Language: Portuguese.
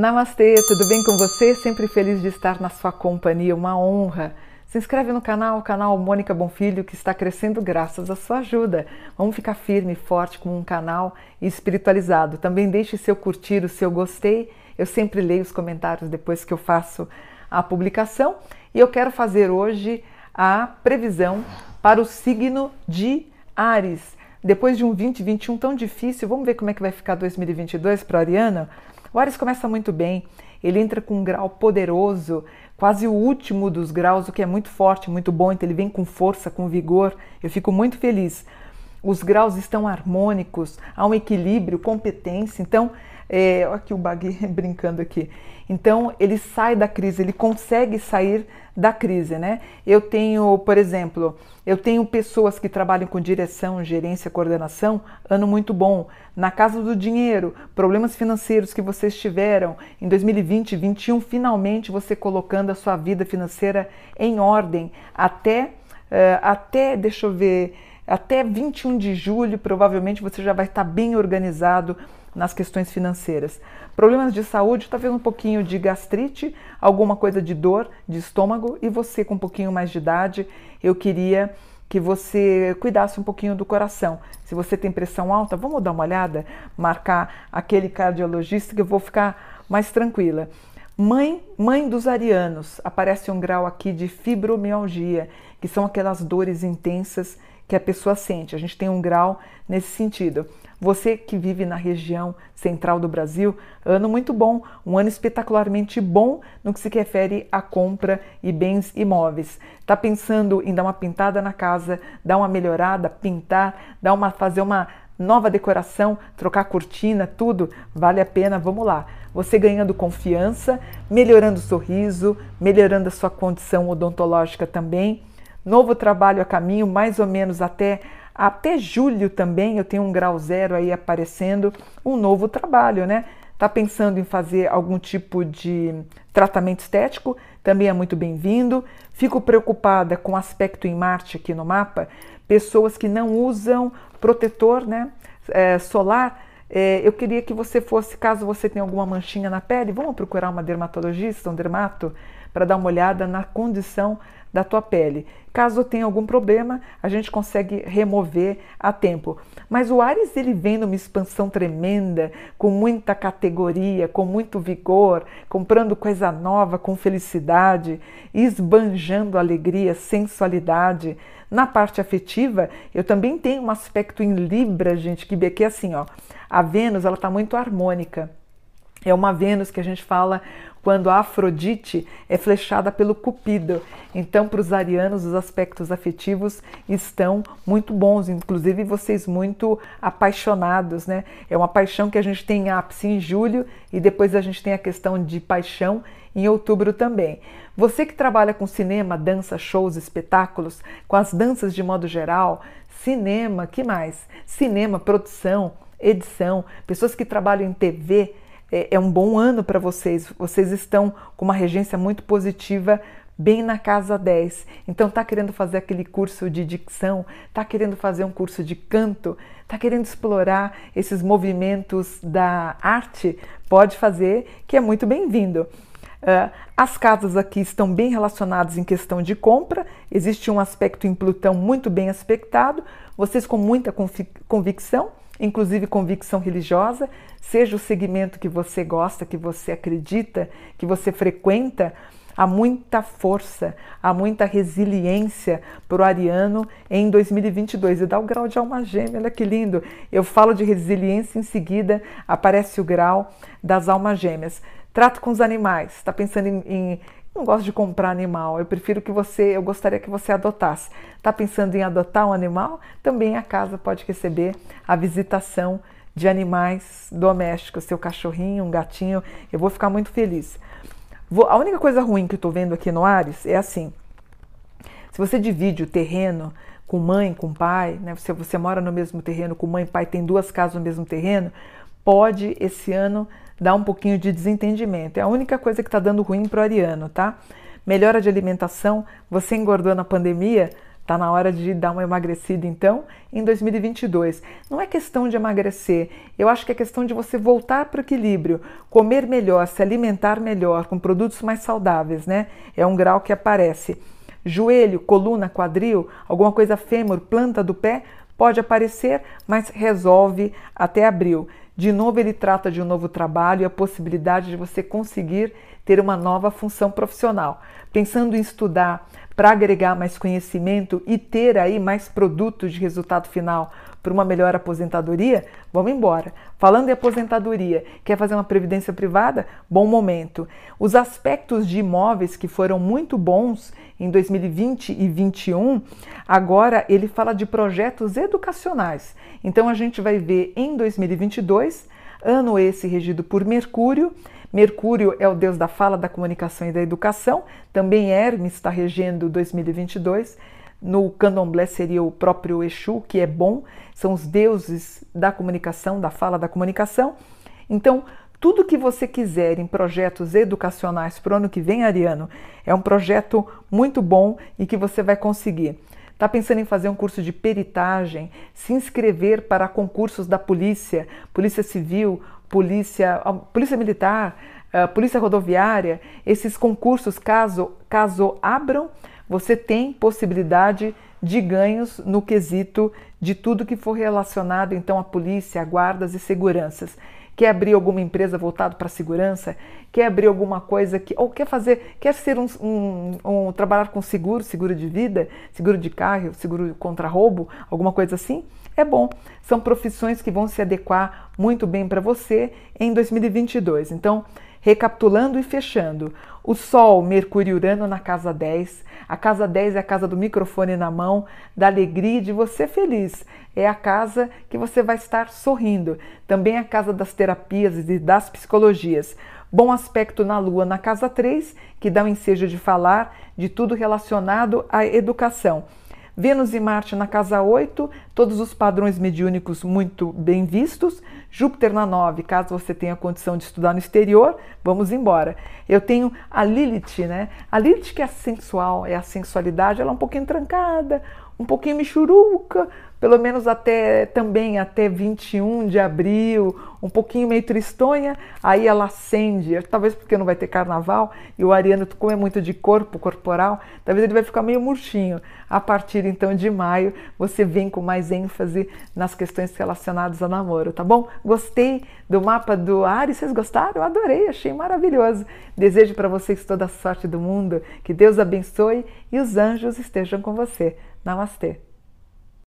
Namastê, tudo bem com você? Sempre feliz de estar na sua companhia, uma honra. Se inscreve no canal, o canal Mônica Bonfilho, que está crescendo graças à sua ajuda. Vamos ficar firme e forte com um canal espiritualizado. Também deixe seu curtir, o seu gostei. Eu sempre leio os comentários depois que eu faço a publicação. E eu quero fazer hoje a previsão para o signo de Ares. Depois de um 2021 tão difícil, vamos ver como é que vai ficar 2022 para a Ariana? O Ares começa muito bem, ele entra com um grau poderoso, quase o último dos graus, o que é muito forte, muito bom, então ele vem com força, com vigor. Eu fico muito feliz. Os graus estão harmônicos, há um equilíbrio, competência. Então, é, olha aqui o Bagui brincando aqui. Então, ele sai da crise, ele consegue sair da crise, né? Eu tenho, por exemplo, eu tenho pessoas que trabalham com direção, gerência, coordenação, ano muito bom. Na casa do dinheiro, problemas financeiros que vocês tiveram em 2020, 2021, finalmente você colocando a sua vida financeira em ordem até, uh, até deixa eu ver, até 21 de julho, provavelmente você já vai estar bem organizado nas questões financeiras. Problemas de saúde, talvez um pouquinho de gastrite, alguma coisa de dor de estômago e você com um pouquinho mais de idade, eu queria que você cuidasse um pouquinho do coração. Se você tem pressão alta, vamos dar uma olhada, marcar aquele cardiologista que eu vou ficar mais tranquila. Mãe, mãe dos arianos, aparece um grau aqui de fibromialgia, que são aquelas dores intensas que a pessoa sente. A gente tem um grau nesse sentido. Você que vive na região central do Brasil, ano muito bom, um ano espetacularmente bom no que se refere à compra e bens imóveis. Está pensando em dar uma pintada na casa, dar uma melhorada, pintar, dar uma, fazer uma nova decoração, trocar cortina, tudo, vale a pena, vamos lá. Você ganhando confiança, melhorando o sorriso, melhorando a sua condição odontológica também. Novo trabalho a caminho, mais ou menos até até julho também eu tenho um grau zero aí aparecendo um novo trabalho, né? Tá pensando em fazer algum tipo de tratamento estético? Também é muito bem-vindo. Fico preocupada com o aspecto em Marte aqui no mapa. Pessoas que não usam protetor né, é, solar. É, eu queria que você fosse, caso você tenha alguma manchinha na pele, vamos procurar uma dermatologista, um dermato, para dar uma olhada na condição da tua pele. Caso tenha algum problema, a gente consegue remover a tempo. Mas o Ares ele vem numa expansão tremenda, com muita categoria, com muito vigor, comprando coisa nova com felicidade, esbanjando alegria, sensualidade. Na parte afetiva, eu também tenho um aspecto em Libra, gente, que aqui é assim, ó. A Vênus, ela está muito harmônica. É uma Vênus que a gente fala quando a Afrodite é flechada pelo Cupido. Então, para os arianos, os aspectos afetivos estão muito bons, inclusive vocês muito apaixonados, né? É uma paixão que a gente tem ápice em julho e depois a gente tem a questão de paixão em outubro também. Você que trabalha com cinema, dança, shows, espetáculos, com as danças de modo geral, cinema, que mais? Cinema, produção, edição, pessoas que trabalham em TV, é, é um bom ano para vocês. Vocês estão com uma regência muito positiva bem na casa 10. Então tá querendo fazer aquele curso de dicção, tá querendo fazer um curso de canto, tá querendo explorar esses movimentos da arte, pode fazer, que é muito bem-vindo. Uh, as casas aqui estão bem relacionadas em questão de compra, existe um aspecto em Plutão muito bem aspectado, vocês com muita convicção inclusive convicção religiosa, seja o segmento que você gosta, que você acredita, que você frequenta, há muita força, há muita resiliência para o ariano em 2022. E dá o grau de alma gêmea, olha que lindo. Eu falo de resiliência, em seguida aparece o grau das almas gêmeas. Trato com os animais, está pensando em, em não gosto de comprar animal, eu prefiro que você, eu gostaria que você adotasse. Está pensando em adotar um animal? Também a casa pode receber a visitação de animais domésticos, seu cachorrinho, um gatinho. Eu vou ficar muito feliz. Vou, a única coisa ruim que eu estou vendo aqui no Ares é assim: se você divide o terreno com mãe, com pai, né? Se você mora no mesmo terreno com mãe e pai, tem duas casas no mesmo terreno, pode esse ano dar um pouquinho de desentendimento. É a única coisa que está dando ruim para o ariano, tá? Melhora de alimentação, você engordou na pandemia, Tá na hora de dar uma emagrecida então em 2022. Não é questão de emagrecer, eu acho que é questão de você voltar para o equilíbrio, comer melhor, se alimentar melhor, com produtos mais saudáveis, né? É um grau que aparece. Joelho, coluna, quadril, alguma coisa fêmur, planta do pé, pode aparecer, mas resolve até abril. De novo, ele trata de um novo trabalho e a possibilidade de você conseguir ter uma nova função profissional. Pensando em estudar para agregar mais conhecimento e ter aí mais produtos de resultado final para uma melhor aposentadoria, vamos embora. Falando em aposentadoria, quer fazer uma previdência privada? Bom momento. Os aspectos de imóveis que foram muito bons em 2020 e 2021, agora ele fala de projetos educacionais. Então a gente vai ver em 2022, ano esse regido por Mercúrio, Mercúrio é o deus da fala, da comunicação e da educação. Também Hermes está regendo 2022. No candomblé seria o próprio Exu, que é bom, são os deuses da comunicação, da fala, da comunicação. Então, tudo que você quiser em projetos educacionais para o ano que vem, Ariano, é um projeto muito bom e que você vai conseguir. Está pensando em fazer um curso de peritagem, se inscrever para concursos da polícia, polícia civil, polícia, polícia militar, polícia rodoviária, esses concursos, caso, caso abram, você tem possibilidade de ganhos no quesito de tudo que for relacionado então à polícia, a guardas e seguranças quer abrir alguma empresa voltada para segurança, quer abrir alguma coisa que ou quer fazer, quer ser um, um, um, trabalhar com seguro, seguro de vida, seguro de carro, seguro contra roubo, alguma coisa assim, é bom. São profissões que vão se adequar muito bem para você em 2022. Então, Recapitulando e fechando, o Sol, Mercúrio e Urano na casa 10. A casa 10 é a casa do microfone na mão, da alegria e de você feliz. É a casa que você vai estar sorrindo. Também é a casa das terapias e das psicologias. Bom aspecto na Lua na casa 3, que dá o ensejo de falar de tudo relacionado à educação. Vênus e Marte na casa 8, todos os padrões mediúnicos muito bem vistos. Júpiter na 9, caso você tenha condição de estudar no exterior, vamos embora. Eu tenho a Lilith, né? A Lilith que é sensual, é a sensualidade, ela é um pouquinho trancada, um pouquinho michuruca, pelo menos até também até 21 de abril, um pouquinho meio tristonha, aí ela acende, talvez porque não vai ter carnaval e o ariano como é muito de corpo corporal, talvez ele vai ficar meio murchinho. A partir então de maio, você vem com mais ênfase nas questões relacionadas ao namoro, tá bom? Gostei do mapa do Ares, vocês gostaram? Adorei, achei maravilhoso. Desejo para vocês toda a sorte do mundo, que Deus abençoe e os anjos estejam com você. Namastê.